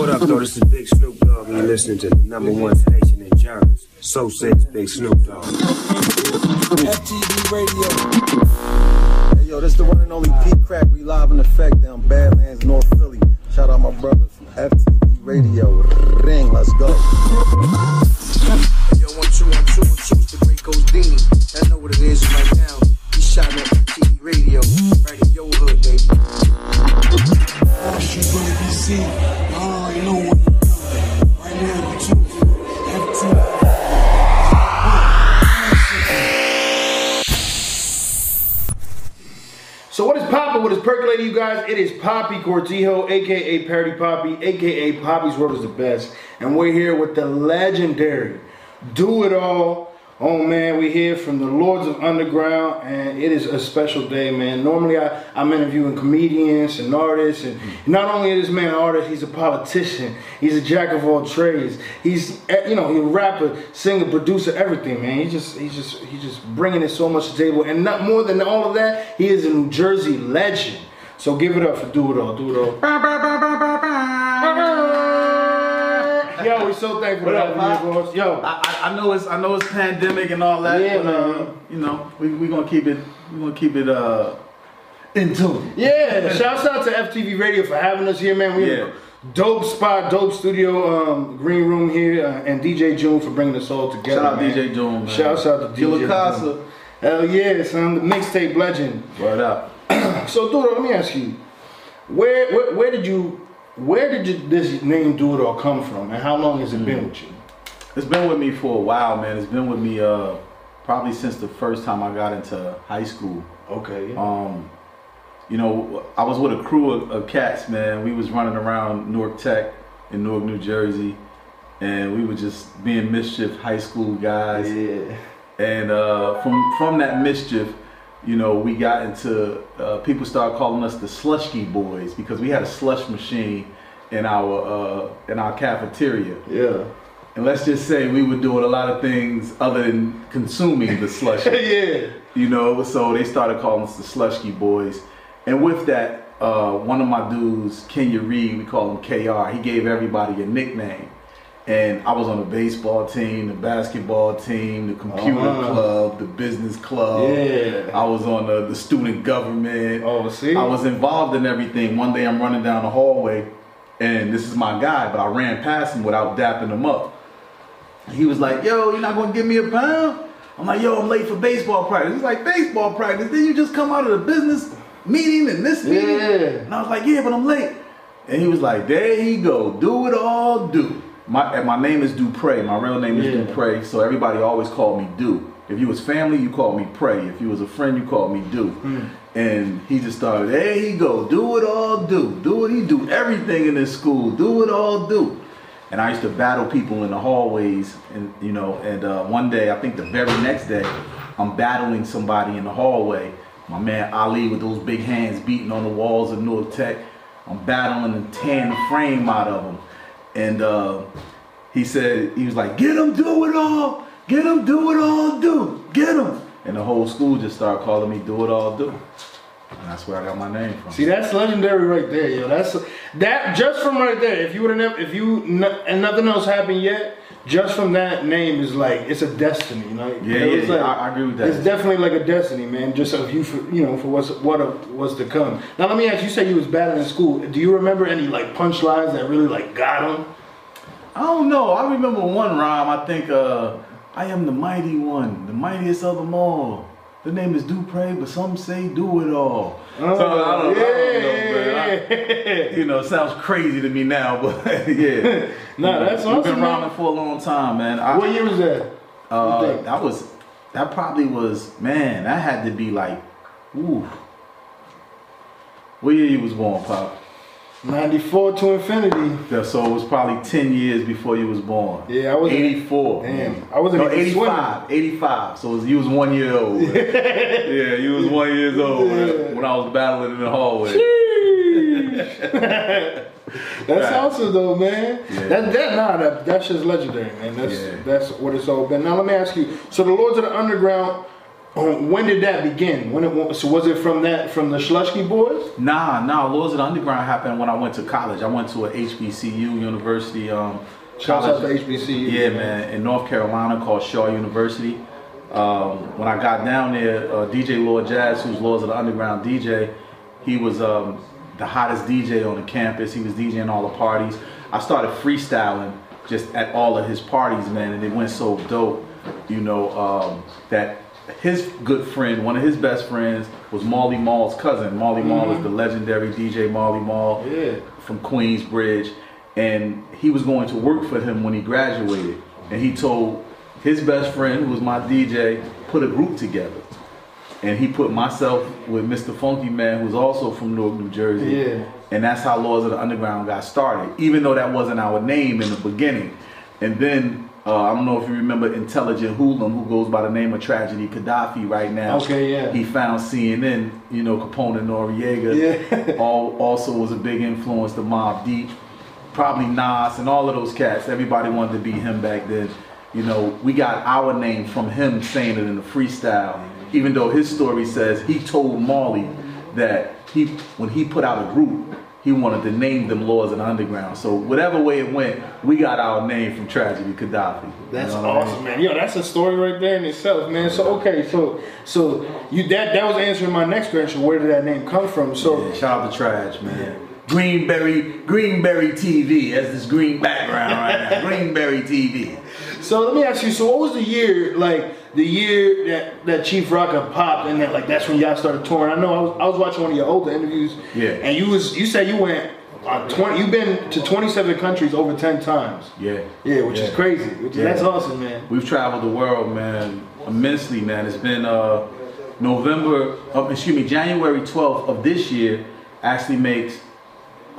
What up, though? This is Big Snoop Dogg, and you're listening to the number one station in Germans. So says Big Snoop Dogg. FTV Radio. Hey, yo, this is the one and only Pete Crack. We live in effect down Badlands, North Philly. Shout out my brothers from FTV Radio. Ring, let's go. Yo, one, two, one, two, one, two, it's the great Godini. I know what it is right now. He shot at FTV Radio, right in your hood, baby. She gonna So what is poppin'? What is percolating, you guys? It is Poppy Cortijo, aka Parody Poppy, aka Poppy's World is the best, and we're here with the legendary Do It All. Oh man, we're here from the Lords of Underground, and it is a special day, man. Normally, I, I'm interviewing comedians and artists, and not only is this man an artist, he's a politician. He's a jack of all trades. He's, eh, you know, he's a rapper, singer, producer, everything, man. He just, he's just, he's just bringing it so much to the table, and not more than all of that, he is a New Jersey legend. So give it up for Do It All, Do It All. Yo, we so thankful What to up, have you, boss. Yo, I, I- know it's I know it's pandemic and all that. Yeah, but, uh, you know, we we gonna keep it we gonna keep it uh in tune. Yeah, shouts out to FTV Radio for having us here, man. We Yeah. dope spot, dope studio, um, green room here, uh, and DJ June for bringing us all together. Shout out man. DJ June, man. Shouts out to DJ Casa. June. Hell yeah, son, the mixtape legend. Word up. So, dude, let me ask you, where, where, where did you, where did you, this name Do It All come from, and how long has it Mm. been with you? It's been with me for a while, man. It's been with me uh probably since the first time I got into high school. Okay. Um, you know, I was with a crew of, of cats, man. We was running around Newark Tech in Newark, New Jersey, and we were just being mischief high school guys. yeah. And uh, from from that mischief, you know, we got into uh, people started calling us the Slushkey Boys because we had a slush machine in our uh, in our cafeteria. Yeah. And let's just say we were doing a lot of things other than consuming the slush. yeah. you know, so they started calling us the Slushkey Boys. And with that, uh, one of my dudes, Kenya Reed, we call him KR, he gave everybody a nickname. And I was on the baseball team, the basketball team, the computer Uh-huh. club, the business club. Yeah. I was on the, the student government. Oh, see? I was involved in everything. One day I'm running down the hallway, and this is my guy, but I ran past him without dapping him up. He was like, "Yo, you're not gonna give me a pound?" I'm like, "Yo, I'm late for baseball practice." He's like, "Baseball practice? Did you just come out of the business meeting and this meeting?" Yeah. And I was like, "Yeah, but I'm late." And he was like, "There he go, do it all, do." My my name is Dupre. My real name is Yeah. Dupre, so everybody always called me Do. If you was family, you called me Pray. If you was a friend, you called me Do. And he just started, there he go, do it all, do. Do what he do. Everything in this school, do it all, do. And I used to battle people in the hallways, and you know, and uh, one day, I think the very next day, I'm battling somebody in the hallway. My man Ali with those big hands beating on the walls of Newark Tech. I'm battling and tearing the frame out of him. And uh, he said, he was like, get him, do it all. Get him, do it all, do. Get him. And the whole school just started calling me do it all, do. And that's where I got my name from. See, that's legendary right there, yo. That's that just from right there. If you would have, if you and nothing else happened yet, just from that name is like it's a destiny, you know. Yeah, It's yeah, like- I- I agree with that. It's definitely like a destiny, man. Just of you, for, you know, for what's what of, what's to come. Now, let me ask you. You said you was battling in school. Do you remember any like punchlines that really like got him? I don't know. I remember one rhyme. I think, uh, I am the mighty one, the mightiest of them all. The name is Dupre, but some say do it all. so I don't, I don't know, man. I- you know, it sounds crazy to me now, but yeah. Nah, that's We've awesome, been man. rhyming for a long time, man. I, What year was that? Uh, that was that probably was man. That had to be like, ooh. What year you was born, Pop? 94 to infinity. Yeah, so it was probably ten years before you was born. Yeah, I was- eighty-four. Damn, I wasn't no, even 85. 85. So was, you was one year old. yeah, you was one years old when, Yeah. when I was battling in the hallway. That's awesome though, man. Yeah. That that nah, that that's just legendary, man. That's Yeah. that's what it's all been. Now let me ask you. So the Lords of the Underground, when did that begin? When it so was it from that from the Schlusky boys? Nah, nah. Lords of the Underground happened when I went to college. I went to a HBCU university. Um, Shouts out to HBCU. Yeah, man, in North Carolina called Shaw University. Um, when I got down there, uh, DJ Lord Jazz, who's Lords of the Underground DJ, he was um, the hottest DJ on the campus. He was DJing all the parties. I started freestyling just at all of his parties, man, and it went so dope, you know, um, that his good friend, one of his best friends, was Marley Marl's cousin. Marley Marl is mm-hmm. the legendary DJ Molly Mall Yeah. from Queensbridge, and he was going to work for him when he graduated. And he told his best friend, who was my DJ, put a group together. And he put myself with Mr. Funky Man, who's also from Newark, New Jersey. Yeah. And that's how Lords of the Underground got started, even though that wasn't our name in the beginning. And then uh, I don't know if you remember Intelligent Hoodlum, who goes by the name of Tragedy Khadafi right now. Okay, yeah. He found CNN, you know, Capone and Noreaga. Yeah. all, also was a big influence to Mobb Deep, probably Nas and all of those cats. Everybody wanted to be him back then. You know, we got our name from him saying it in the freestyle. Even though his story says he told Marley that he when he put out a group, he wanted to name them Lords of the Underground. So whatever way it went, we got our name from Tragedy Khadafi. You That's know what I mean? awesome, man. Yo, that's a story right there in itself, man. So okay, so so you that that was answering my next question. Where did that name come from? So Yeah, shout out to Trash, man. Greenberry, Greenberry TV. That's this green background right now. Greenberry TV. So let me ask you. So what was the year like the year that that Chief Rocka popped and that like that's when y'all started touring? I know I was I was watching one of your older interviews. Yeah. And you was you said you went on twenty. You've been to twenty seven countries over ten times. Yeah. Yeah, which is crazy. Which Yeah. that's awesome, man. We've traveled the world, man, immensely, man. It's been uh, November, uh, excuse me, January 12th of this year actually makes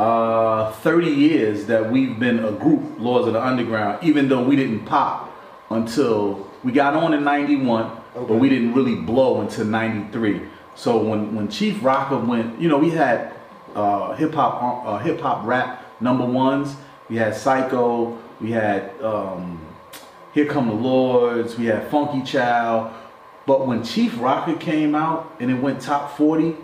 uh, 30 years that we've been a group, Lords of the Underground, even though we didn't pop until we got on in 91, but we didn't really blow until 93. So when, when Chief Rocka went, you know, we had uh, hip hop, uh, hip hop rap number ones. We had Psycho. We had um, Here Come the Lords. We had Funky Child. But when Chief Rocka came out and it went top 40,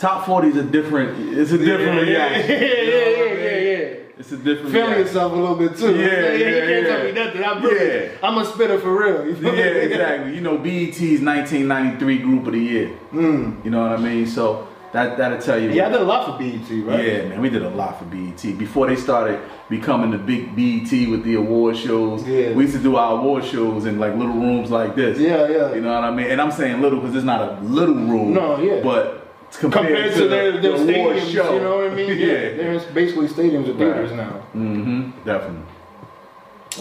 top 40 is a different, it's a different yeah, reaction. yeah, You know yeah, what I yeah, yeah, yeah. It's a different Feeling reaction. yourself a little bit too. Yeah, you yeah, You can't tell me nothing. I'm really, Yeah. I'm a spitter for real. You feel Yeah, exactly. You know, BET's 1993 Group of the Year. Hmm. You know what I mean? So that that'll tell you. Yeah, I did a lot for BET, right? Yeah, man, we did a lot for BET before they started becoming the big BET with the award shows. Yeah. We used to do our award shows in like little rooms like this. Yeah, yeah. You know what I mean? And I'm saying little because it's not a little room. No, yeah. But compared, Compared to their, the, their the stadiums, show, you know what I mean? yeah, There's basically stadiums or theaters now. Mm hmm definitely.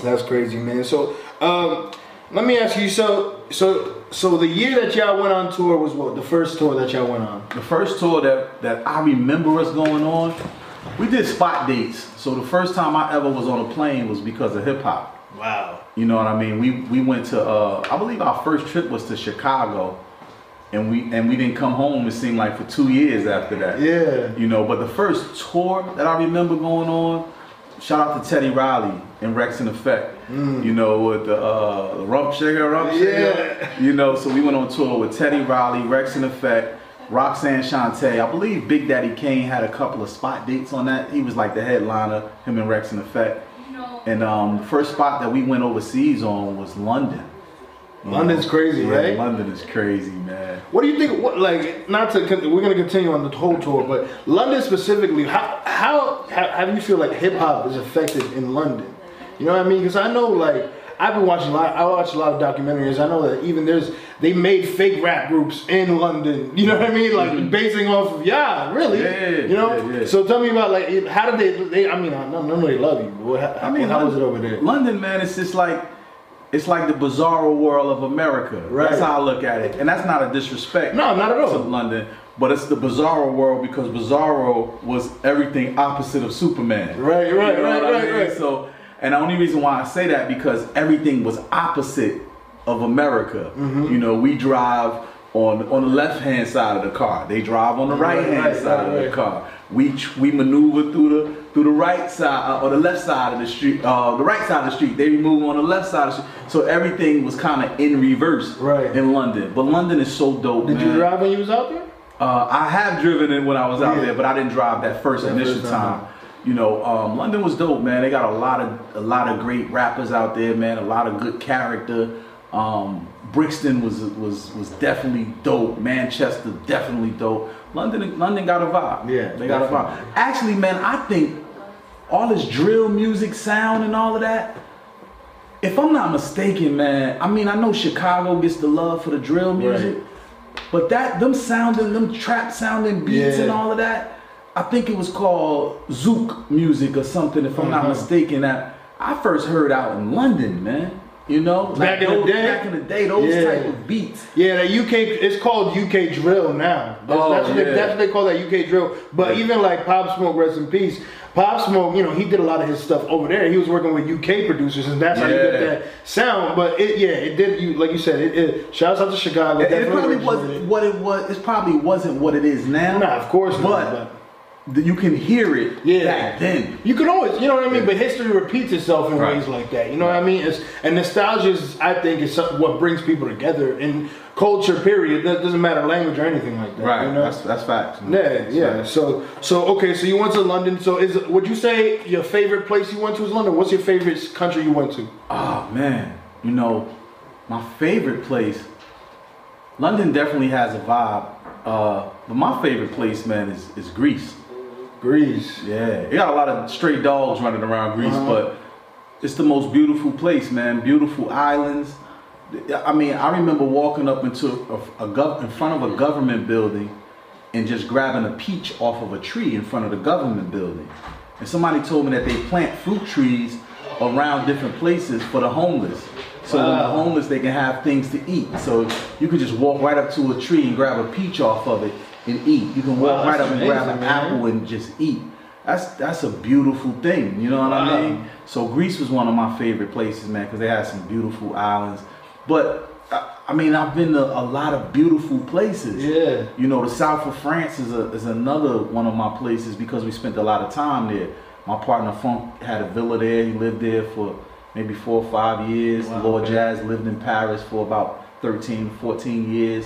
That's crazy, man. So, um, let me ask you. So, so, so the year that y'all went on tour was what? The first tour that y'all went on? The first tour that, that I remember us going on, we did spot dates. So the first time I ever was on a plane was because of hip hop. Wow. You know what I mean? We we went to uh, I believe our first trip was to Chicago, and we and we didn't come home. It seemed like for two years after that. Yeah. You know, but the first tour that I remember going on, shout out to Teddy Riley and Wreckx-N-Effect. You know, with the uh, the Rump Shaker, Rump Shaker. Yeah. You know, so we went on tour with Teddy Riley, Wreckx-N-Effect, Roxanne Shante. I believe Big Daddy Kane had a couple of spot dates on that. He was like the headliner, him and Wreckx-N-Effect. And um, the first spot that we went overseas on was London. Mm-hmm. You London's crazy, yeah, right? London is crazy, man. What do you think? What like not to? We're gonna continue on the whole tour, but London specifically. How how how, do you feel like hip hop is affected in London? You know what I mean? Because I know like I've been watching a lot. I watch a lot of documentaries. I know that even there's they made fake rap groups in London. You know what I mean? Like mm-hmm. basing off of yeah, really. Yeah, you know. yeah, yeah. So tell me about like how did they? they I mean, I know, they love you. But how, I mean, how was it over there? London, man, it's just like it's like the bizarro world of America. Right. That's how I look at it, and that's not a disrespect. No, not at all. To London, but it's the bizarro world because bizarro was everything opposite of Superman. Right, right, You know right, what I right, mean? right. So, and the only reason why I say that because everything was opposite of America. Mm-hmm. You know, we drive. On, on the left hand side of the car, they drive on the right hand right, side right, of the right. car. We we maneuver through the through the right side uh, or the left side of the street, uh, the right side of the street. They move on the left side of the street. So everything was kind of in reverse Right. in London. But London is so dope, Did man. you drive when you was out there? Uh, I have driven it when I was out Yeah. there, but I didn't drive that first That initial first time. time. You know, um, London was dope, man. They got a lot of a lot of great rappers out there, man. A lot of good character. Um, Brixton was was was definitely dope. Manchester definitely dope. London London got a vibe. Yeah, they got a vibe. Actually, man, I think all this drill music sound and all of that. If I'm not mistaken, man, I mean I know Chicago gets the love for the drill music, but that them sounding, them trap sounding beats Yeah. and all of that, I think it was called Zouk music or something, if I'm not Mhm. mistaken. That I first heard out in London, man. You know, Back in the day? back in the day, those Yeah. type of beats. Yeah, the UK. It's called UK drill now. That's, Oh, that's, what they, that's what they call that UK drill. But Yeah. even like Pop Smoke, rest in peace. Pop Smoke, you know, he did a lot of his stuff over there. He was working with UK producers, and that's how you get that sound. But it, yeah, it did. You like you said, it. it shouts out to Chicago. It, it probably wasn't what it was. It probably wasn't what it is now. Nah, of course not, but, but- th- you can hear it Yeah. back then. You can always, you know what I mean. Yeah. But history repeats itself in Right. ways like that. You know what I mean? It's, and nostalgia is, I think, is what brings people together in culture. Period. That doesn't matter language or anything like that. Right. You know? That's that's facts. man. Yeah, That's yeah. facts. So, so okay. So you went to London. So, is would you say your favorite place you went to is London? What's your favorite country you went to? Oh man, you know, my favorite place. London definitely has a vibe, uh, but my favorite place, man, is is Greece. Greece. Yeah, you got a lot of stray dogs running around Greece, Uh-huh. but it's the most beautiful place, man. Beautiful islands. I mean, I remember walking up into a, a gov- in front of a government building and just grabbing a peach off of a tree in front of the government building. And somebody told me that they plant fruit trees around different places for the homeless. So when the homeless they can have things to eat. So you can just walk right up to a tree and grab a peach off of it and eat. You can walk Wow, right up and grab an man. apple and just eat. That's that's a beautiful thing. You know what Wow. I mean? So Greece was one of my favorite places, man, because they had some beautiful islands. But I, I mean, I've been to a lot of beautiful places. Yeah. You know, the south of France is a, is another one of my places because we spent a lot of time there. My partner Funk had a villa there. He lived there for maybe four or five years. Wow, Lord okay. Jazz lived in Paris for about 13, 14 years.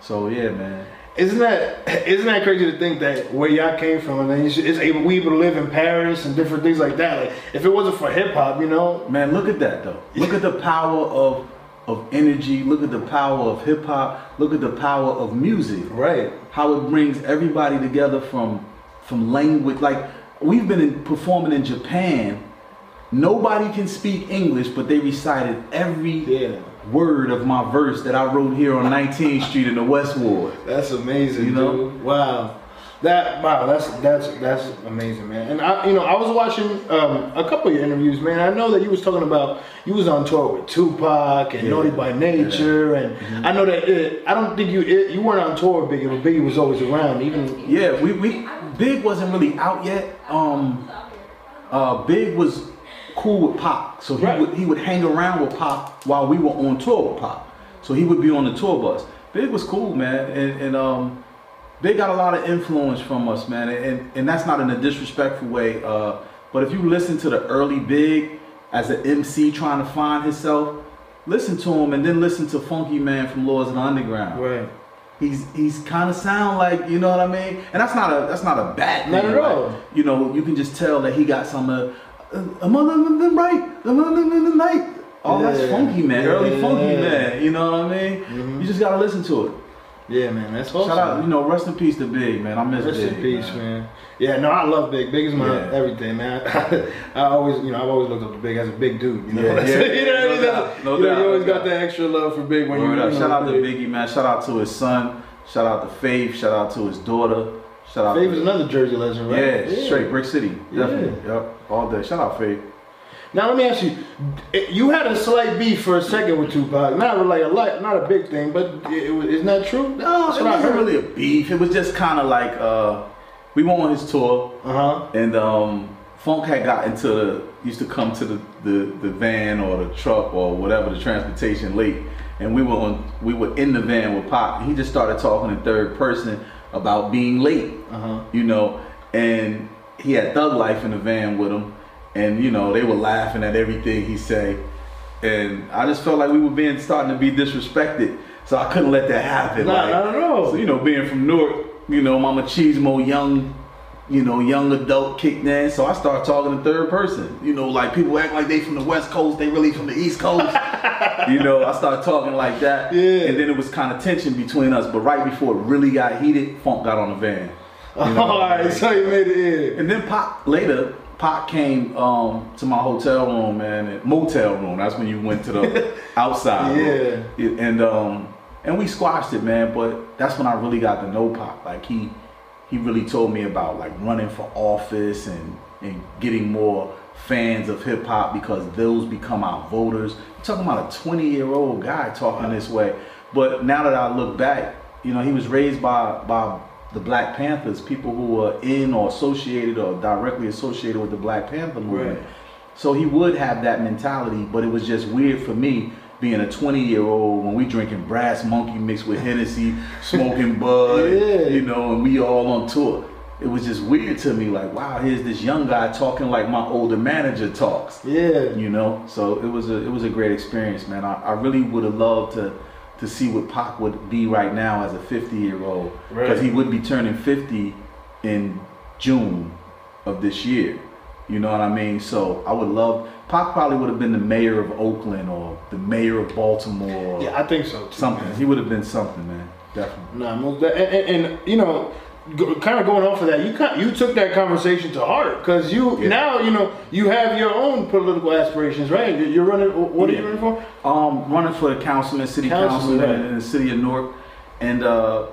So yeah, man. Isn't that isn't that crazy to think that where y'all came from and then you should, it's able we able to live in Paris and different things like that. Like if it wasn't for hip hop, you know, Man, look at that though. Look at the power of of energy. Look at the power of hip hop. Look at the power of music. right? How it brings everybody together from from language. Like we've been in, performing in Japan. Nobody can speak English, but they recited every Yeah. Word of my verse that I wrote here on 19th Street in the West Ward. That's amazing, You know? dude. Wow. That wow, that's that's that's amazing, man. And I, you know, I was watching um, a couple of your interviews, man. I know that you was talking about you was on tour with Tupac and Yeah. Naughty by Nature, and I know that it, I don't think you it, you weren't on tour with Biggie, but Biggie was always around. Even Yeah, we, we Big wasn't really out yet. Um, uh, Big was cool with Pop, so he Right. would he would hang around with Pop while we were on tour with Pop. So he would be on the tour bus. Big was cool, man, and, and um, Big got a lot of influence from us, man, and and that's not in a disrespectful way. Uh, but if you listen to the early Big as an MC trying to find himself, listen to him, and then listen to Funky Man from Lords of the Underground right, he's he's kind of sound like you know what I mean, and that's not a that's not a bad thing. Not at like, all. You know, you can just tell that he got some uh, a mother than right, a mother than night. Oh, that's funky man, early funky man. You know what I mean? Mhm. You just gotta listen to it. yeah, man. That's awesome. Shout out, you know, rest in peace to Big man. I miss Rest Big. in peace, man. Yeah, no, I love Big. Big is my Yeah. everything, man. I always, you know, I've always looked up to Big as a big dude. You know, Yeah, yeah, you know, what I no mean? doubt, no you, know, doubt, you always no got doubt. that extra love for Big when Word you. up. Shout out to Big. Biggie man. Shout out to his son. Shout out to Faith. Shout out to his daughter. Shout out. Faye is another Jersey legend, right? Yeah, straight Brick City. Yeah. Definitely. Yep. All day. Shout out Faye. Now let me ask you: You had a slight beef for a second with Tupac. Not like a lot, not a big thing, but it, was- isn't that true? No, it wasn't really a beef. It was just kind of like uh, we went on his tour, Uh huh. and um, Funk had got into the used to come to the, the, the van or the truck or whatever the transportation late, and we were on we were in the van with Pop. And he just started talking in third person about being late, Uh huh. you know, and he had Thug Life in the van with him, and you know they were laughing at everything he say, and I just felt like we were being starting to be disrespected, so I couldn't let that happen. Like, not at all. So you know, being from Newark, you know, Mama Cheesemo, young, you know, young adult kicked in, so I started talking in third person. You know, like people act like they from the West Coast, they really from the East Coast. you know, I started talking like that, Yeah. and then it was kind of tension between us. But right before it really got heated, Funk got on the van. You know, All right, so you made it in. and then Pop later, Pop came um, to my hotel room, man, and motel room. That's when you went to the outside. room. Yeah. And um, and we squashed it, man. But that's when I really got to know Pop. Like he he really told me about like running for office and and getting more fans of hip hop because those become our voters. You're talking about a 20 year old guy talking this way. But now that I look back, you know, he was raised by by the Black Panthers, people who were in or associated or directly associated with the Black Panther movement. Right. So he would have that mentality, but it was just weird for me being a 20 year old when we drinking brass monkey mixed with Hennessy, smoking bud, Yeah. you know, and we all on tour. It was just weird to me, like, wow, here's this young guy talking like my older manager talks. Yeah. You know, so it was a it was a great experience, man. I, I really would have loved to to see what Pac would be right now as a 50 year old because Right. he would be turning 50 in June of this year. You know what I mean? So I would love. Pac probably would have been the mayor of Oakland or the mayor of Baltimore. or Yeah, I think so too. something. man. He would have been something, man. Definitely. Nah, and, and, and you know, go, kind of going off of that, you kind, you took that conversation to heart because you Yeah. now you know you have your own political aspirations, right? You're- running. What are you running for? Um, running for the councilman, city Councilman, councilman right. in the city of Newark, and uh,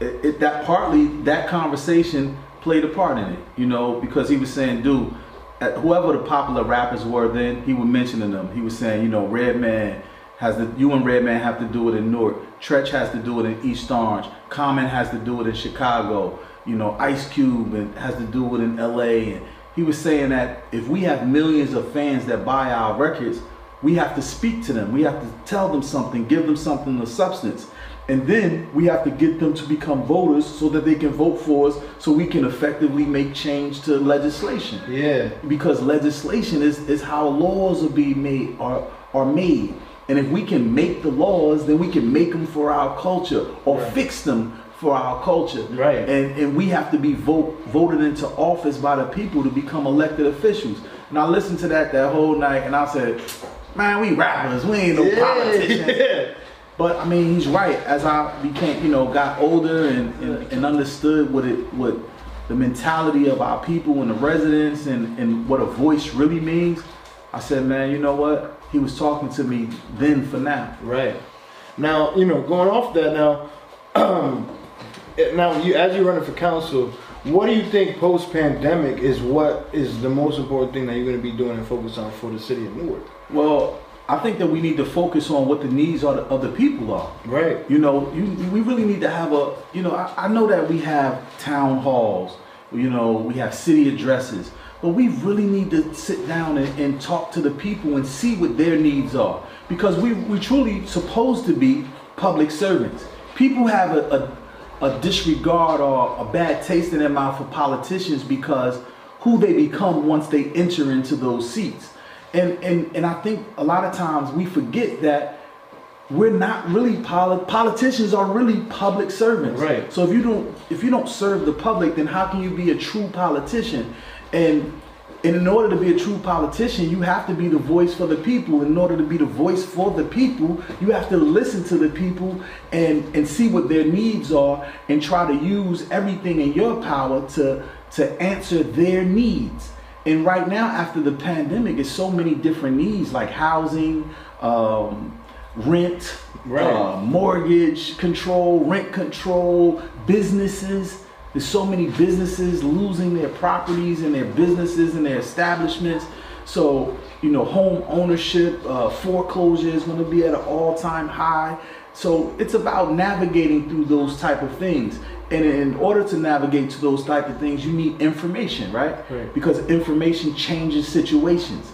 it, it, that partly that conversation played a part in it, you know, because he was saying, dude, whoever the popular rappers were then, he was mentioning them. He was saying, you know, Redman has the you and Redman have to do it in Newark. Treach has to do it in East Orange. Common has to do it in Chicago. You know, Ice Cube and has to do it in L.A. And he was saying that if we have millions of fans that buy our records, we have to speak to them. We have to tell them something, give them something of substance. And then we have to get them to become voters so that they can vote for us so we can effectively make change to legislation. Yeah. Because legislation is, is how laws are being made are are made. And if we can make the laws, then we can make them for our culture or fix them for our culture. Right. And and we have to be vote, voted into office by the people to become elected officials. And I listened to that that whole night and I said, man, we rappers, we ain't no politicians. Yeah. But I mean, he's right. As I became, you know, got older and, and, and understood what it what the mentality of our people and the residents and, and what a voice really means, I said, man, you know what? He was talking to me then for now. Right. Now, you know, going off that now, now you as you're running for council, what do you think post pandemic is what is the most important thing that you're going to be doing and focus on for the city of Newark? Well, I think that we need to focus on what the needs are of the people are. Right. You know, you, we really need to have a, you know, I, I know that we have town halls, you know, we have city addresses, but we really need to sit down and, and talk to the people and see what their needs are. Because we, we truly supposed to be public servants. People have a, a, a disregard or a bad taste in their mouth for politicians because who they become once they enter into those seats. And, and, and I think a lot of times we forget that we're not really poli- politicians are really public servants. Right. So if you don't if you don't serve the public, then how can you be a true politician? And and in order to be a true politician, you have to be the voice for the people. In order to be the voice for the people, you have to listen to the people and and see what their needs are and try to use everything in your power to to answer their needs. And right now, after the pandemic, it's so many different needs like housing, um, rent, Right. uh, mortgage control, rent control, businesses. There's so many businesses losing their properties and their businesses and their establishments. So, you know, home ownership, uh, foreclosure is going to be at an all-time high. So it's about navigating through those type of things. And in order to navigate to those type of things, you need information, right? Right. Because information changes situations.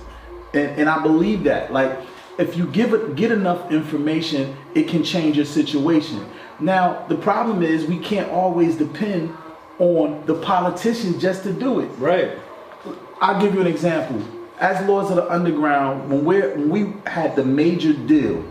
And, and I believe that. Like, if you give it, get enough information, it can change your situation. Now, the problem is we can't always depend on the politicians just to do it. Right. I'll give you an example. As Lords of the Underground, when we when we had the major deal,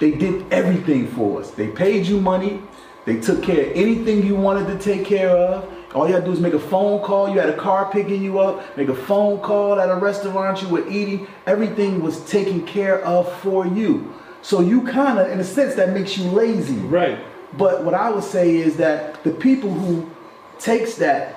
they did everything for us. They paid you money. They took care of anything you wanted to take care of. All you had to do is make a phone call. You had a car picking you up. Make a phone call at a restaurant you were eating. Everything was taken care of for you. So you kind of, in a sense, that makes you lazy. Right. But what I would say is that the people who takes that,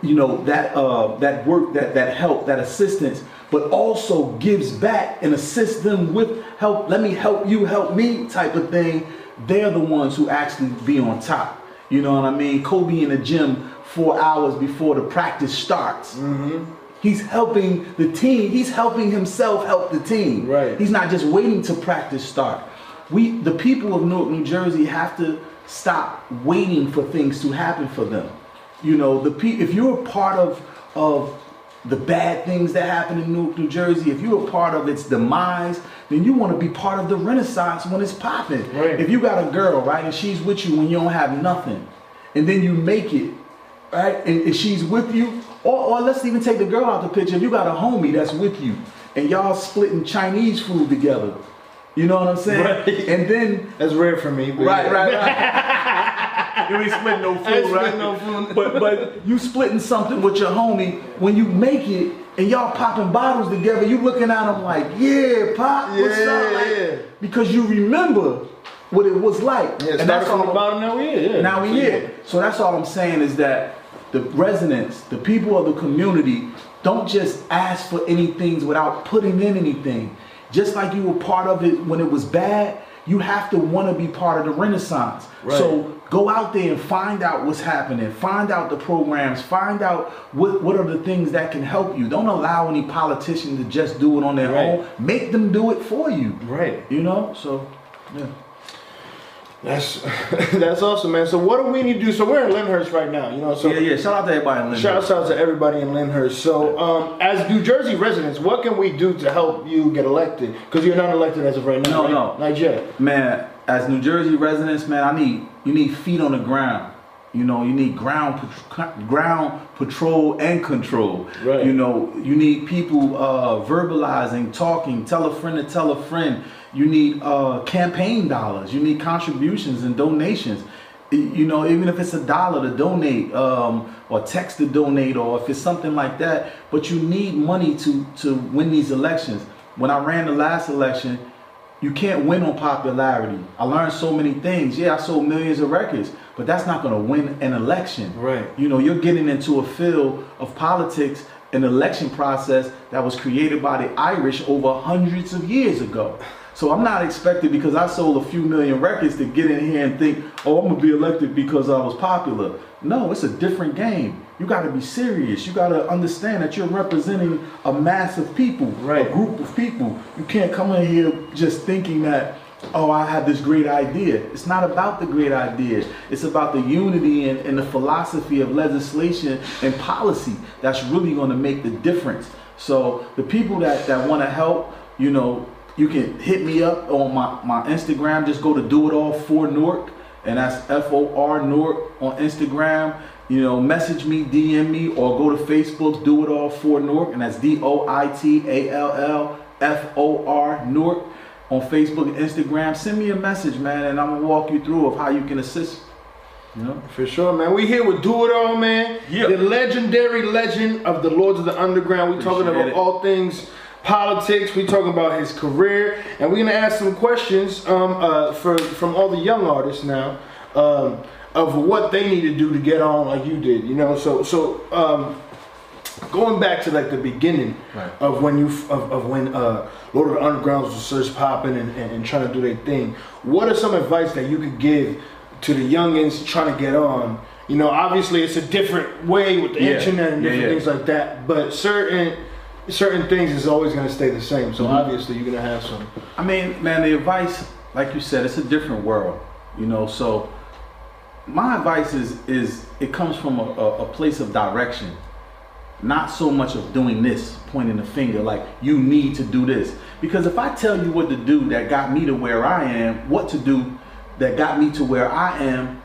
you know, that uh, that work, that that help, that assistance, but also gives back and assists them with help. Let me help you, help me, type of thing. They're the ones who actually be on top. You know what I mean? Kobe in the gym four hours before the practice starts. Mm-hmm. He's helping the team. He's helping himself help the team. Right. He's not just waiting to practice start. We, the people of Newark, New Jersey, have to stop waiting for things to happen for them. You know, the pe- if you're a part of of the bad things that happen in Newark, New Jersey, if you're a part of its demise, then you want to be part of the renaissance when it's popping. Right. If you got a girl, right, and she's with you when you don't have nothing, and then you make it, right, and, and she's with you, or, or let's even take the girl out the picture. If you got a homie that's with you, and y'all splitting Chinese food together, you know what I'm saying? Right. And then That's rare for me. Right, yeah. right, right. You ain't splitting no food, right? no food. But but you splitting something with your homie when you make it and y'all popping bottles together. You looking at them like, yeah, pop, what's Yeah, up? Like, yeah. Because you remember what it was like. Yeah, and that's all. bottom. Now we here. Yeah. Now we here. So that's all I'm saying is that the residents, the people of the community, don't just ask for anything without putting in anything. Just like you were part of it when it was bad, you have to want to be part of the renaissance. Right. So go out there and find out what's happening. Find out the programs. Find out what, what are the things that can help you. Don't allow any politician to just do it on their Right. own. Make them do it for you. Right. You know? So, yeah. That's that's awesome, man. So what do we need to do? So we're in Lyndhurst right now, you know. So yeah, yeah. Shout out to everybody in Lyndhurst. Shouts out to everybody in Lyndhurst. So, um, as New Jersey residents, what can we do to help you get elected? Because you're not elected as of right now. No, right? no. not yet. man, as New Jersey residents, man, I need you need feet on the ground. You know, you need ground ground patrol and control. Right. You know, you need people uh, verbalizing, talking, tell a friend to tell a friend. You need uh, campaign dollars. You need contributions and donations. You know, even if it's a dollar to donate, um, or text to donate, or if it's something like that. But you need money to to win these elections. When I ran the last election, you can't win on popularity. I learned so many things. Yeah, I sold millions of records, but that's not going to win an election. Right. You know, you're getting into a field of politics, an election process that was created by the Irish over hundreds of years ago. So I'm not expected because I sold a few million records to get in here and think, oh, I'm gonna be elected because I was popular. No, it's a different game. You got to be serious. You got to understand that you're representing a mass of people, Right. a group of people. You can't come in here just thinking that, oh, I have this great idea. It's not about the great idea. It's about the unity and, and the philosophy of legislation and policy that's really going to make the difference. So the people that, that want to help, you know, you can hit me up on my, my Instagram. Just go to Do It All for Newark, and that's F O R Newark on Instagram. You know, message me, DM me, or go to Facebook, Do It All for Newark, and that's D O I T A L L F O R Newark on Facebook and Instagram. Send me a message, man, and I'm gonna walk you through of how you can assist. You know, For sure, man. We here with Do It All, man. Yeah. The legendary legend of the Lords of the Underground. We talking Appreciate about it. all things politics. We talking about his career, and we're gonna ask some questions um, uh, for from all the young artists now um, of what they need to do to get on like you did. You know, so so. Um, Going back to like the beginning Right. of when you of, of when uh, Lord of the Underground was first popping and, and, and trying to do their thing, what are some advice that you could give to the youngins trying to get on? You know, obviously it's a different way with the Yeah. internet and Yeah, different yeah. things like that, but certain certain things is always going to stay the same. So Mm-hmm. obviously you're going to have some. I mean, man, the advice, like you said, it's a different world, you know. So my advice is is it comes from a, a, a place of direction, not so much of doing this, pointing the finger like you need to do this. Because if I tell you what to do that got me to where I am, what to do that got me to where I am,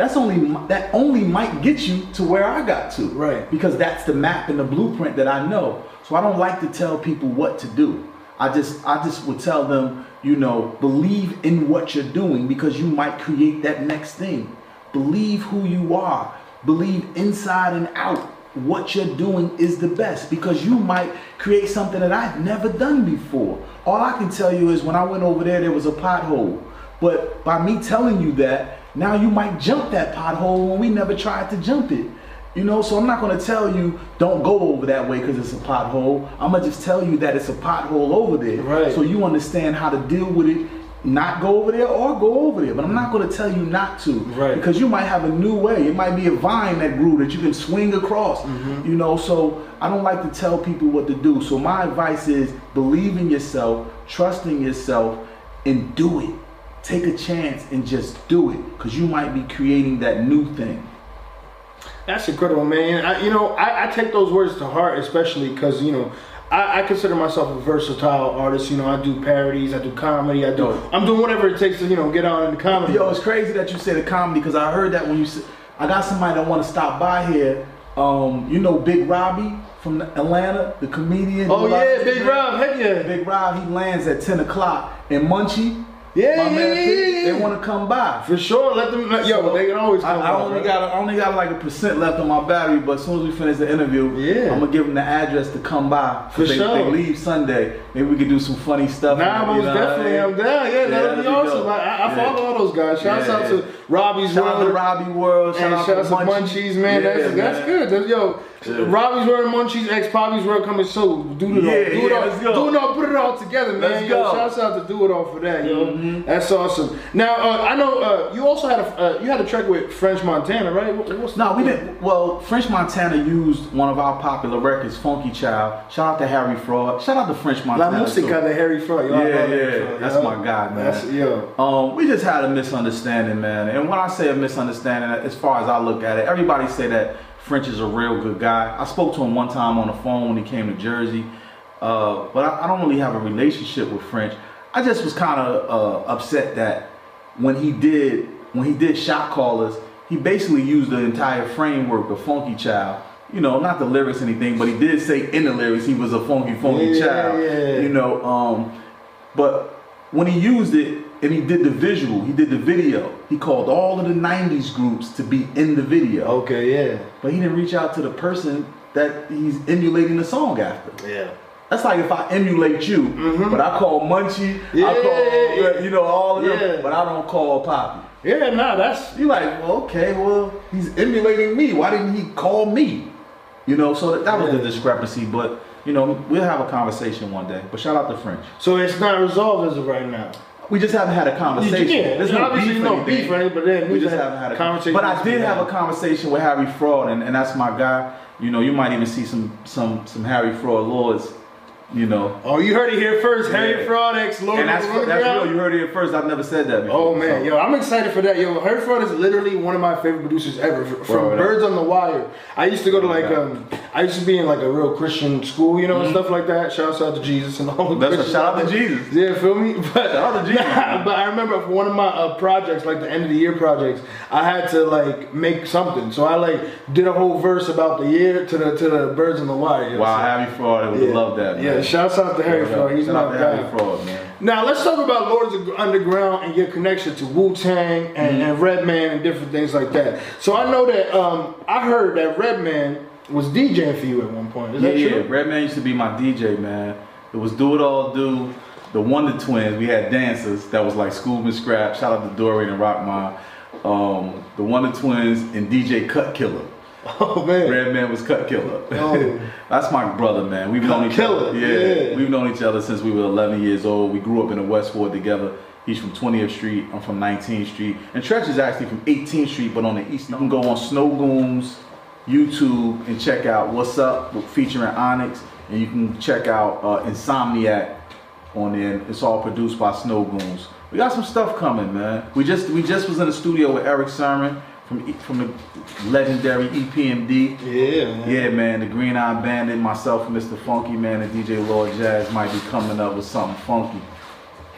that's only that only might get you to where I got to. Right. Because that's the map and the blueprint that I know. So I don't like to tell people what to do. I just I just would tell them, you know, believe in what you're doing because you might create that next thing. Believe who you are. Believe inside and out what you're doing is the best because you might create something that I've never done before. All I can tell you is when I went over there, there was a pothole. But by me telling you that, now you might jump that pothole when we never tried to jump it. You know, so I'm not gonna tell you don't go over that way because it's a pothole. I'm gonna just tell you that it's a pothole over there. Right. So you understand how to deal with it, not go over there or go over there. But I'm not gonna tell you not to. Right. Because you might have a new way. It might be a vine that grew that you can swing across. Mm-hmm. You know, so I don't like to tell people what to do. So my advice is believe in yourself, trust in yourself, and do it. Take a chance and just do it. Because you might be creating that new thing. That's incredible, man. I, you know, I, I take those words to heart, especially because you know, I, I consider myself a versatile artist. You know, I do parodies, I do comedy, I do. Yo. I'm doing whatever it takes to you know get on in the comedy. Yo, it's crazy that you said a comedy because I heard that when you said, I got somebody that want to stop by here. Um, you know Big Robbie from Atlanta, the comedian. oh yeah, Big Rob, heck yeah. Big Rob, he lands at 10 o'clock and Munchie. Yeah, My yeah, man, yeah, yeah, yeah. They want to come by. For sure, let them. Let, yo, So, they can always I, come. I only got I only got like a percent left on my battery, but as soon as we finish the interview, Yeah. I'm gonna give them the address to come by. For they, sure. They leave Sunday. Maybe we could do some funny stuff. Nah, you most know, definitely. I'm down. Yeah, that'll that'd be be awesome. I, I Yeah. follow all those guys. Shouts Yeah, out yeah. to Robbie's Shout out to World. Robbie World. Shout And out shout out to to Munchies. Munchies, man. Yeah, that's that's good. That's, yo, Yeah. Robbie's World, Munchies, ex Poppy's World coming soon. Do it all. Yeah, do it all. let's go. Do it all. Put it all together, man. Let's Yo, go. Mm-hmm. shouts out to Do It All for that, yo. That's awesome. Now, uh, I know uh, you also had a uh, you had a track with French Montana, right? What, what's No, we didn't. Well, French Montana used one of our popular records, Funky Child. Shout out to Harry Fraud. Shout out to French La Montana. Música too. de Harry Fraud. Yo, I Yeah, love Harry yeah, Fraud, that's yo. my guy, man. That's, yo. Um, we just had a misunderstanding, man. And when I say a misunderstanding, as far as I look at it, everybody say that French is a real good guy. I spoke to him one time on the phone when he came to Jersey, uh, but I, I don't really have a relationship with French. I just was kind of uh, upset that when he did when he did shot callers, he basically used the entire framework of Funky Child. You know, not the lyrics anything, but he did say in the lyrics he was a funky, funky Yeah, child. yeah. You know, um, but when he used it and he did the visual, he did the video, he called all of the 90s groups to be in the video. Okay, yeah. But he didn't reach out to the person that he's emulating the song after. Yeah. That's like if I emulate you, but I call Munchie, Mm-hmm. Yeah, I call, yeah, yeah. you know, all of them, Yeah. but I don't call Poppy. Yeah, nah, that's You're like, well, okay, well, he's emulating me. Why didn't he call me? You know, so that, that was the discrepancy. But you know, we'll have a conversation one day. But shout out to French. so it's not resolved as of right now. We just haven't had a conversation. Yeah, There's there's obviously beef no beef, right? But then we just haven't had a conversation. But I did have a conversation with Harry Fraud, and, and that's my guy. You know, you might even see some some some Harry Fraud lords. You know, Oh, you heard it here first. Harry Yeah. Fraud, ex Lord and that's that's real. You heard it here first. I've never said that before. Oh man, so- yo, I'm excited for that. Yo, Harry Fraud is literally one of my favorite producers ever. From up. Birds on the Wire, I used to go to like Okay. um, I used to be in like a real Christian school, you know, and stuff like that. Shouts out to Jesus and all the Mm-hmm. That's a shout out to. Jesus. Yeah, feel me? But, Shout out to Jesus, Nah, but I remember for one of my uh, projects, like the end of the year projects, I had to like make something. So I like did a whole verse about the year to the to the Birds on the Wire. Wow, So- Harry Fraud, I would yeah. love that. Man. Yeah, shouts out to Harry. Fraud. He's my guy. Harry Fraud, man. Now let's talk about Lords of Underground and your connection to Wu Tang and, Mm-hmm. and Redman and different things like that. So I know that um, I heard that Redman was DJing for you at one point. Is Yeah, that yeah. Redman used to be my DJ, man. It was Do It All Do, the Wonder Twins. We had dancers that was like Schoolman Scrap. Shout out to Dorian and Rockmon. Um, the Wonder Twins and DJ Cut Killer. Oh man. Redman was Cut Killer. Oh. That's my brother, man. We've known each Killer, other. yeah. we've known each other since we were 11 years old. We grew up in the West Ward together. He's from 20th Street. I'm from 19th Street. And Treach is actually from 18th Street, but on the east. You can go on Snowgoons, YouTube, and check out What's Up featuring Onyx. And you can check out uh, Insomniac on there. It's all produced by Snowgoons. We got some stuff coming, man. We just we just was in the studio with Erick Sermon from E- from the legendary EPMD. Yeah, man. Yeah, man, the Green Eye Bandit, myself Mr. Funky, man, and DJ Lord Jazz might be coming up with something funky.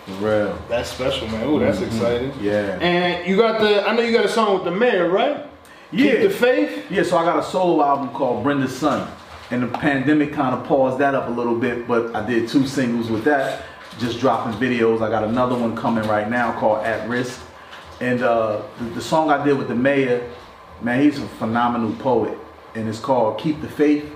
For real. That's special, man. Ooh, that's mm-hmm. exciting. Yeah. And you got the, I know you got a song with the mayor, right? Yeah. Keep the faith. Yeah, so I got a solo album called Brenda's Son. And the pandemic kind of paused that up a little bit, but I did two singles with that. Just dropping videos. I got another one coming right now called At Risk. And uh, the, the song I did with the mayor, man, he's a phenomenal poet. And it's called Keep the Faith.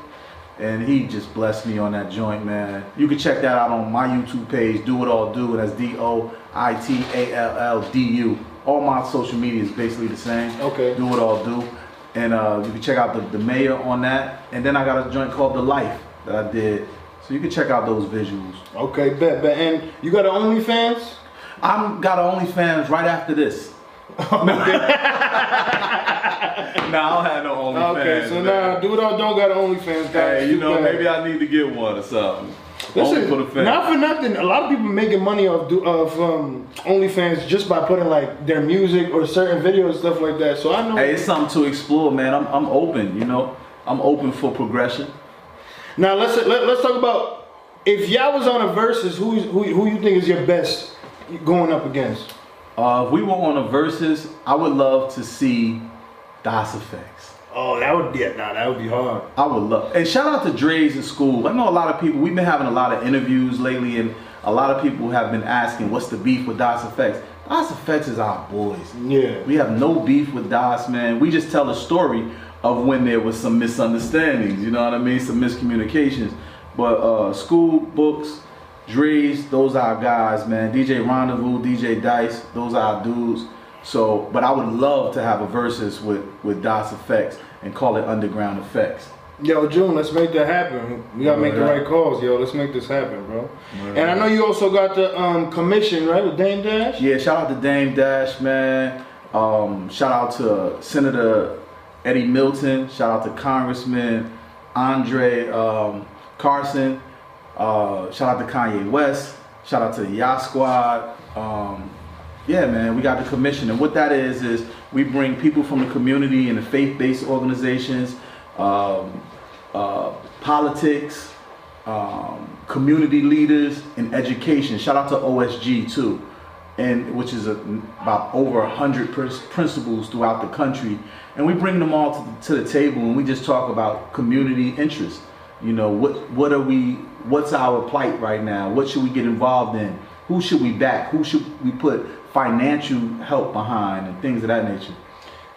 And he just blessed me on that joint, man. You can check that out on my YouTube page, Do It All Do. And that's D O I T A L L D U. All my social media is basically the same. Okay. Do It All Do. And uh, you can check out the, the mayor on that. And then I got a joint called The Life that I did. So you can check out those visuals. Okay, bet, bet. And you got an OnlyFans? I'm got OnlyFans right after this. nah, I don't have no OnlyFans. Okay, so now do it or don't got an OnlyFans. Hey, you know, bad. maybe I need to get one or something. Listen, Only for the fans. not for nothing. A lot of people making money off do, of um, OnlyFans just by putting like their music or certain videos and stuff like that. So I know. Hey, it's something to explore, man. I'm, I'm open, you know. I'm open for progression. Now let's let, let's talk about if y'all was on a versus, who who who you think is your best going up against? Uh, if we were on a versus, I would love to see Das EFX. Oh, that would be yeah, nah, that would be hard. I would love. And shout out to Drayz in school. I know a lot of people. We've been having a lot of interviews lately, and a lot of people have been asking, "What's the beef with Das EFX?" Das EFX is our boys. Yeah. We have no beef with Das, man. We just tell a story of when there was some misunderstandings. You know what I mean? Some miscommunications. But uh, school books, Drayz, those are our guys, man. DJ Rendezvous, DJ Dice, those are our dudes. So, but I would love to have a versus with with Das EFX and call it Underground Effects. Yo, June, let's make that happen. We gotta make the right calls, yo. Let's make this happen, bro. And I know you also got the um, commission, right, with Dame Dash. Yeah, shout out to Dame Dash, man. Um, shout out to Senator Eddie Milton. Shout out to Congressman Andre um, Carson. Uh, shout out to Kanye West. Shout out to the Yacht Squad. Um, yeah, man, we got the commission, and what that is is we bring people from the community and the faith-based organizations, um, uh, politics, um, community leaders, and education. Shout out to OSG too, and which is a, about over a hundred pr- principals throughout the country, and we bring them all to the, to the table, and we just talk about community interest. You know, what what are we? What's our plight right now? What should we get involved in? Who should we back? Who should we put financial help behind and things of that nature?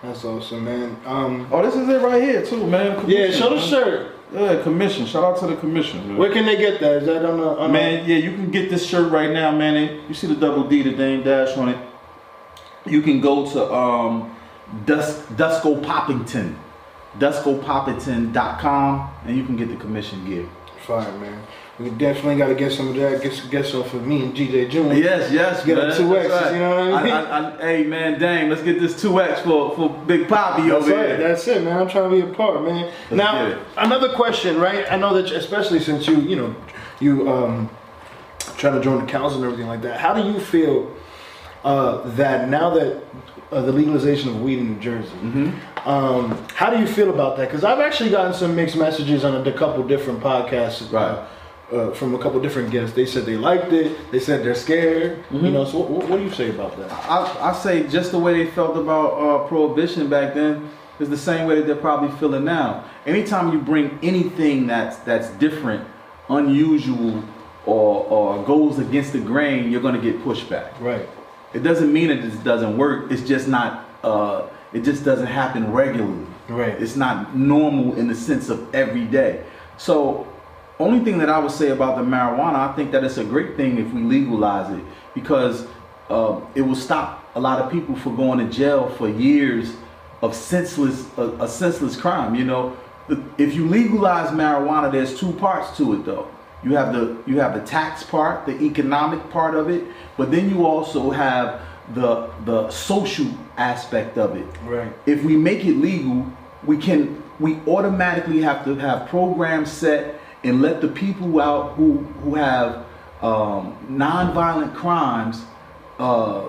That's awesome, man. Um, Oh, this is it right here too, man. yeah, show the shirt. Yeah, commission. Shout out to the commission. Man. Where can they get that? Is that on the on Man, yeah, you can get this shirt right now, man. And You see the double D, the Dame Dash on it. You can go to um, Dus- Dusko Poppington, DuskoPoppington.com, and you can get the commission gear. The, fine, man. We definitely got to get some of that. Get get some for me and GJ June. Yes, yes, Get a man. 2X, right. you know what I mean? I, hey, man, dang, let's get this 2X for, for Big Poppy That's over right. here. That's it, man. I'm trying to be a part, man. get now, another question, right? I know that, especially since you, you know, you um, trying to join the council and everything like that. How do you feel uh, that now that uh, the legalization of weed in New Jersey? Mm-hmm. Um, how do you feel about that? Because I've actually gotten some mixed messages on a, couple different podcasts. Right. Uh, from a couple different guests, they said they liked it. They said they're scared. Mm-hmm. You know, so what, what do you say about that? I, I say just the way they felt about uh, prohibition back then is the same way that they're probably feeling now. Anytime you bring anything that's that's different, unusual, or or goes against the grain, you're gonna get pushback. Right. It doesn't mean that this doesn't work. It's just not. Uh, it just doesn't happen regularly. Right. It's not normal in the sense of every day. So, only thing that I would say about the marijuana, I think that it's a great thing if we legalize it because uh, it will stop a lot of people from going to jail for years of senseless a, a senseless crime. You know, if you legalize marijuana, there's two parts to it though. You have the you have the tax part, the economic part of it, but then you also have the the social aspect of it. Right. If we make it legal, we can we automatically have to have programs set and let the people out who who have um, nonviolent crimes uh,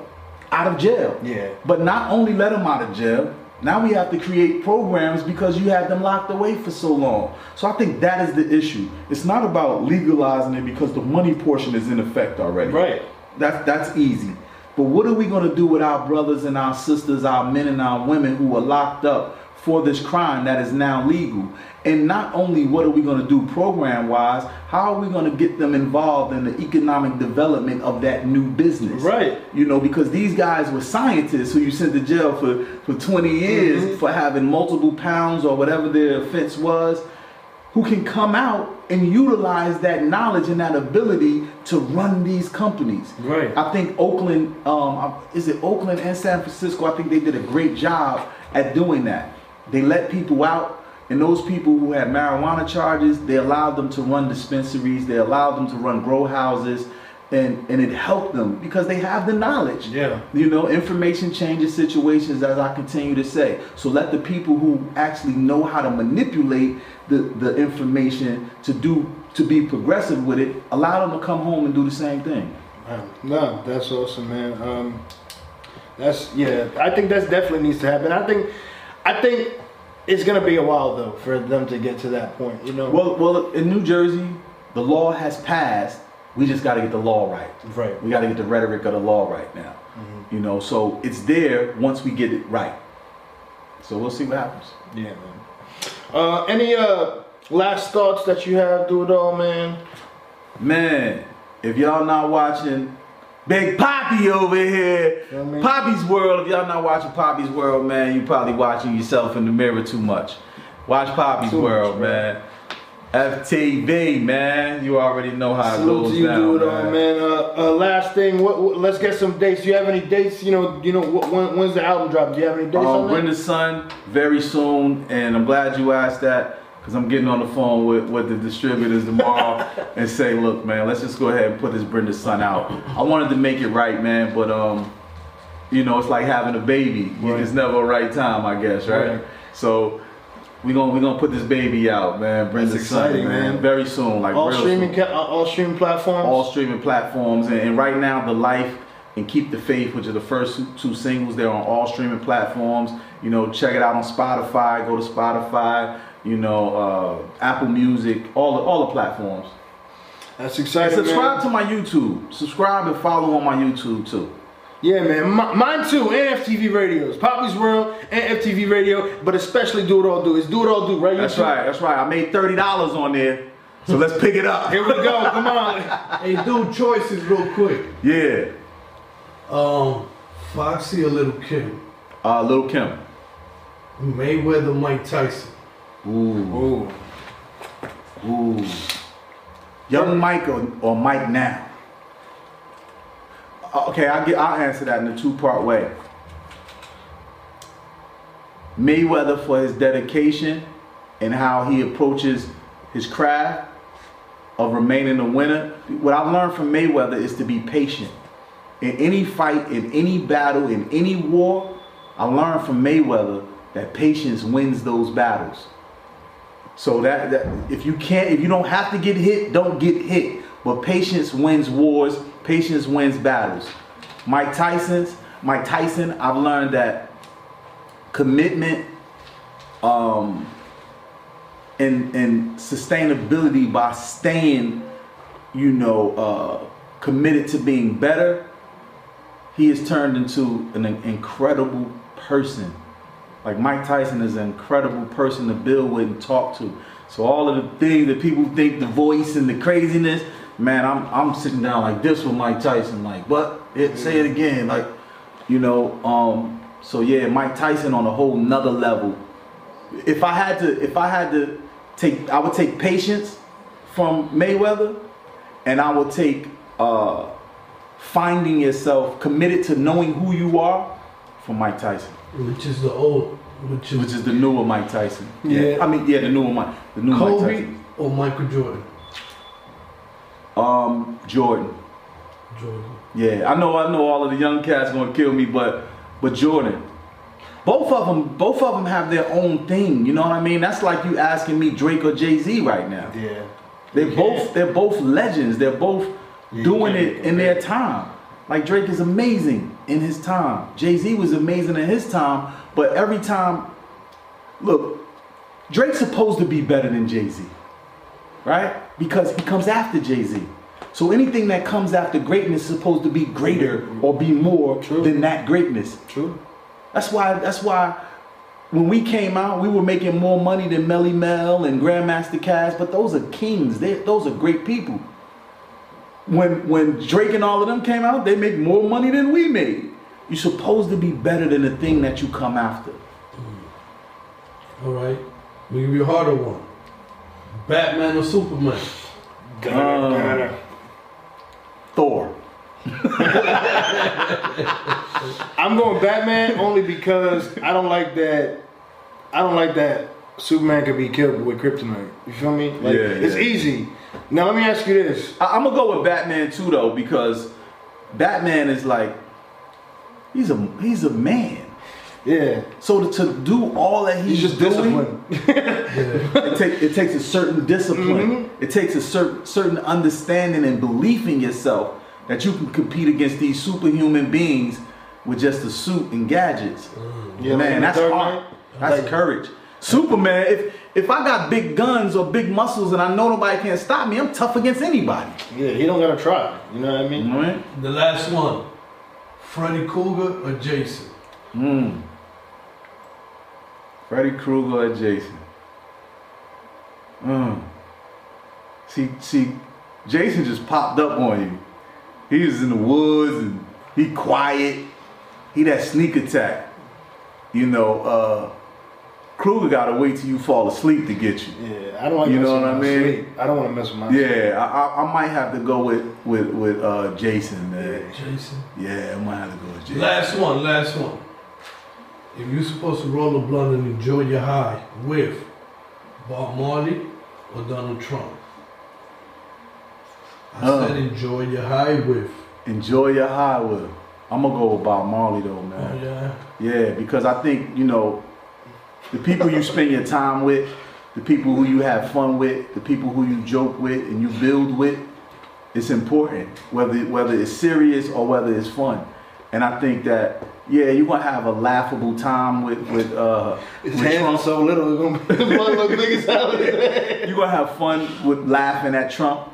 out of jail. Yeah. But not only let them out of jail, now we have to create programs because you had them locked away for so long. So I think that is the issue. It's not about legalizing it because the money portion is in effect already. Right. That's that's easy. But what are we going to do with our brothers and our sisters, our men and our women who are locked up for this crime that is now legal? And not only what are we going to do program wise, how are we going to get them involved in the economic development of that new business? Right. You know, because these guys were scientists who you sent to jail for, for 20 years Mm-hmm. for having multiple pounds or whatever their offense was, who can come out and utilize that knowledge and that ability to run these companies. Right. I think Oakland, um, is it Oakland and San Francisco? I think they did a great job at doing that. They let people out, and those people who had marijuana charges, they allowed them to run dispensaries, they allowed them to run grow houses, and, and it helped them because they have the knowledge. Yeah. You know, information changes situations, as I continue to say. So let the people who actually know how to manipulate the, the information to do to be progressive with it, allow them to come home and do the same thing. No, that's awesome, man. Um, that's yeah. I think that definitely needs to happen. I think, I think it's gonna be a while though for them to get to that point. You know. Well, well, in New Jersey, the law has passed. We just got to get the law right. Right. We got to get the rhetoric of the law right now. You know, so it's there once we get it right. So we'll see what happens. yeah, man. Uh, any uh last thoughts that you have? Do it all, man. Man, if y'all not watching Big Poppy over here? Poppy's World, if y'all not watching Poppy's World, man, you probably watching yourself in the mirror too much. Watch Poppy's Too World, man. man. FTV, man. You already know how it Salute goes to you, down, do it all, man. man. Uh, uh, last thing, what, what? Let's get some dates. Do you have any dates? You know, you know, when, when's the album drop? Do you have any dates Um, on that? Son, very soon, and I'm glad you asked that because I'm getting on the phone with, with the distributors tomorrow and say, look, man, let's just go ahead and put this Brenda's son out. I wanted to make it right, man, but um, you know, it's like having a baby. Right. It's never a right time, I guess, right? Right. So we gonna we gonna put this baby out, man. Brenda's That's son, exciting, man. man. Very soon, like all streaming, ca- uh, all streaming platforms. all streaming platforms and, and right now the life and keep the faith which are the first two- two singles they're on all streaming platforms you know check it out on spotify go to spotify you know uh, apple music all the all the platforms That's and exciting, subscribe man. to my youtube subscribe and follow on my youtube too Yeah, man. M- mine too. And FTV Radios, Poppy's World, and FTV Radio, but especially Do It All Do. It's Do It All Do, right? that's YouTube? right that's right i made $30 on there so let's pick it up Here we go. Come on. Hey, do choices real quick. yeah Um, Foxy or Little Kim? uh little kim Mayweather, Mike Tyson. Ooh Ooh. Ooh. Young Mike or, or Mike now? Uh, Okay, I'll, get, I'll answer that in a two part way. Mayweather for his dedication and how he approaches his craft of remaining a winner. What I've learned from Mayweather is to be patient. In any fight, in any battle, in any war, I learned from Mayweather that patience wins those battles. So that, that if you can't, if you don't have to get hit, don't get hit. But patience wins wars. Patience wins battles. Mike Tyson's Mike Tyson. I've learned that commitment, um, and and sustainability by staying, you know, uh, committed to being better. He has turned into an incredible person. Like Mike Tyson is an incredible person to build with and talk to. So all of the things that people think the voice and the craziness, man, I'm I'm sitting down like this with Mike Tyson, like, but it say it again, like, you know, um, so yeah, Mike Tyson on a whole nother level. If I had to, if I had to take, I would take patience from Mayweather, and I would take uh, finding yourself committed to knowing who you are from Mike Tyson Which is the old, which is, which is the newer Mike Tyson. Yeah. I mean, yeah, the newer Mike, the new Mike Kobe Tyson. or Michael Jordan? Um, Jordan. Jordan. Yeah, I know, I know, all of the young cats gonna kill me, but but Jordan. Both of them, both of them have their own thing. You know what I mean? That's like you asking me Drake or Jay Z right now. Yeah. They're both, they're both legends. They're both you doing it in their time. Like Drake is amazing in his time. Jay Z was amazing in his time, but every time, look, Drake's supposed to be better than Jay Z, right? Because he comes after Jay Z. So anything that comes after greatness is supposed to be greater or be more True. than that greatness. True. That's why. That's why. When we came out, we were making more money than Melle Mel and Grandmaster Caz, but those are kings. They, those are great people. When when Drake and all of them came out, they make more money than we made. You're supposed to be better than the thing that you come after. Mm. All right. We give you a harder one. Batman or Superman? Gunna, Gunna. Um, Thor. I'm going Batman only because I don't like that. I don't like that Superman could be killed with kryptonite. You feel me? Like Yeah, it's easy. Now let me ask you this. I, am gonna go with Batman too though because Batman is like he's a he's a man. Yeah, So to, to do all that he's, he's just doing, disciplined. it, take, it takes a certain discipline. Mm-hmm. It takes a certain certain understanding and belief in yourself that you can compete against these superhuman beings with just a suit and gadgets. Mm. Yeah, Man, that's Dark hard. That's like- courage. Superman, if if I got big guns or big muscles and I know nobody can stop me, I'm tough against anybody. Yeah, he don't gotta try. You know what I mean? You know what The last one. Freddy Krueger or Jason? Mm. Freddy Krueger or Jason? Mm. See, see, Jason just popped up on you. He was in the woods and he quiet. He that sneak attack. You know, uh, Krueger gotta wait till you fall asleep to get you. Yeah, I don't like. You know what I mean? sleep. I don't want to mess with my. sleep. Yeah, I, I, I might have to go with with with uh, Jason. Man. Jason. Yeah, I might have to go with Jason. Last one, last one. If you're supposed to roll a blunt and enjoy your high with Bob Marley or Donald Trump? I Uh. said enjoy your high with. Enjoy your high with. I'm gonna go with Bob Marley though, man. Oh man. yeah. Yeah, because I think, you know, the people you spend your time with, the people who you have fun with, the people who you joke with and you build with, it's important. Whether whether it's serious or whether it's fun. And I think that, yeah, you're gonna have a laughable time with with uh His with hands Trump. so little, it's gonna the blood look big as hell. You're gonna have fun with laughing at Trump,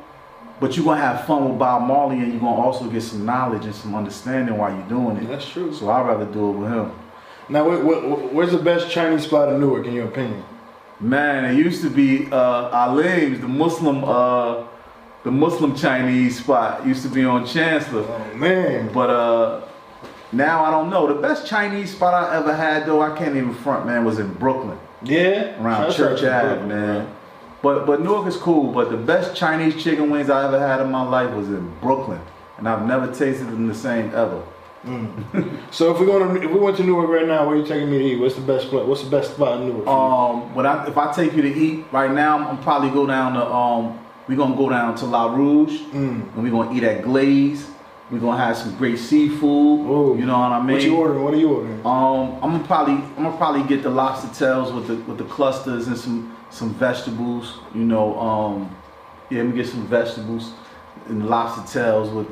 but you're gonna have fun with Bob Marley and you're gonna also get some knowledge and some understanding while you're doing it. That's true. So I'd rather do it with him. Now, where, where, where's the best Chinese spot in Newark, in your opinion? Man, it used to be uh, Alim's, the Muslim, uh, the Muslim Chinese spot. Used to be on Chancellor, Oh man, but uh, now I don't know. The best Chinese spot I ever had, though, I can't even front, man, was in Brooklyn, yeah, around Church Ave, man. But but Newark is cool. But the best Chinese chicken wings I ever had in my life was in Brooklyn, and I've never tasted them the same ever. So if we going to, if we went to Newark right now, where you taking me to eat? What's the best spot? What's the best spot in Newark? for? Um, when I if I take you to eat right now, I'm probably go down to um, we gonna go down to La Rouge, Mm. and we're gonna eat at Glaze. We're gonna have some great seafood. Ooh. You know what I mean? what you ordering? What are you ordering? Um, I'm gonna probably I'm gonna probably get the lobster tails with the with the clusters and some some vegetables. You know, um, yeah, let me get some vegetables and lobster tails with.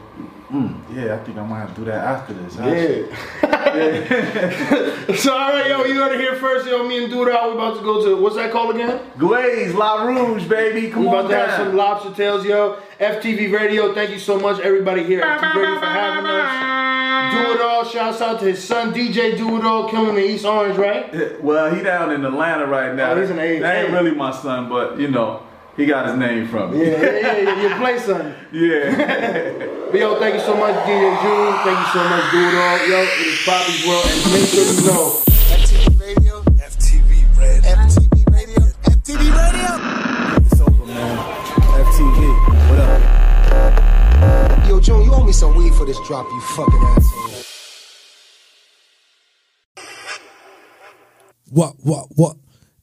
Mm, yeah, I think I might have to do that after this. actually. Yeah. so all right, yo, you heard it here first, yo. Me and Dude out. We about to go to what's that called again? Glaze, La Rouge, baby. Come We on about to have some lobster tails, yo. FTV Radio, thank you so much, everybody here at FTV Radio for having us. Do it all. Shouts out to his son DJ Do It All, killing the East Orange, right? Well, he down in Atlanta right now. Oh, he's in A- That ain't really my son, but you know, he got his name from Yeah, me. yeah, yeah, yeah. Your play son. Yeah. But yo, thank you so much, DJ June. Thank you so much, Do It All. Yo, it is Poppy's World, and make sure you know. FTV Radio. FTV Radio. FTV Radio. FTV Radio. It's over, man. FTV. What up? Yo, June, you owe me some weed for this drop, you fucking asshole. What, what, what?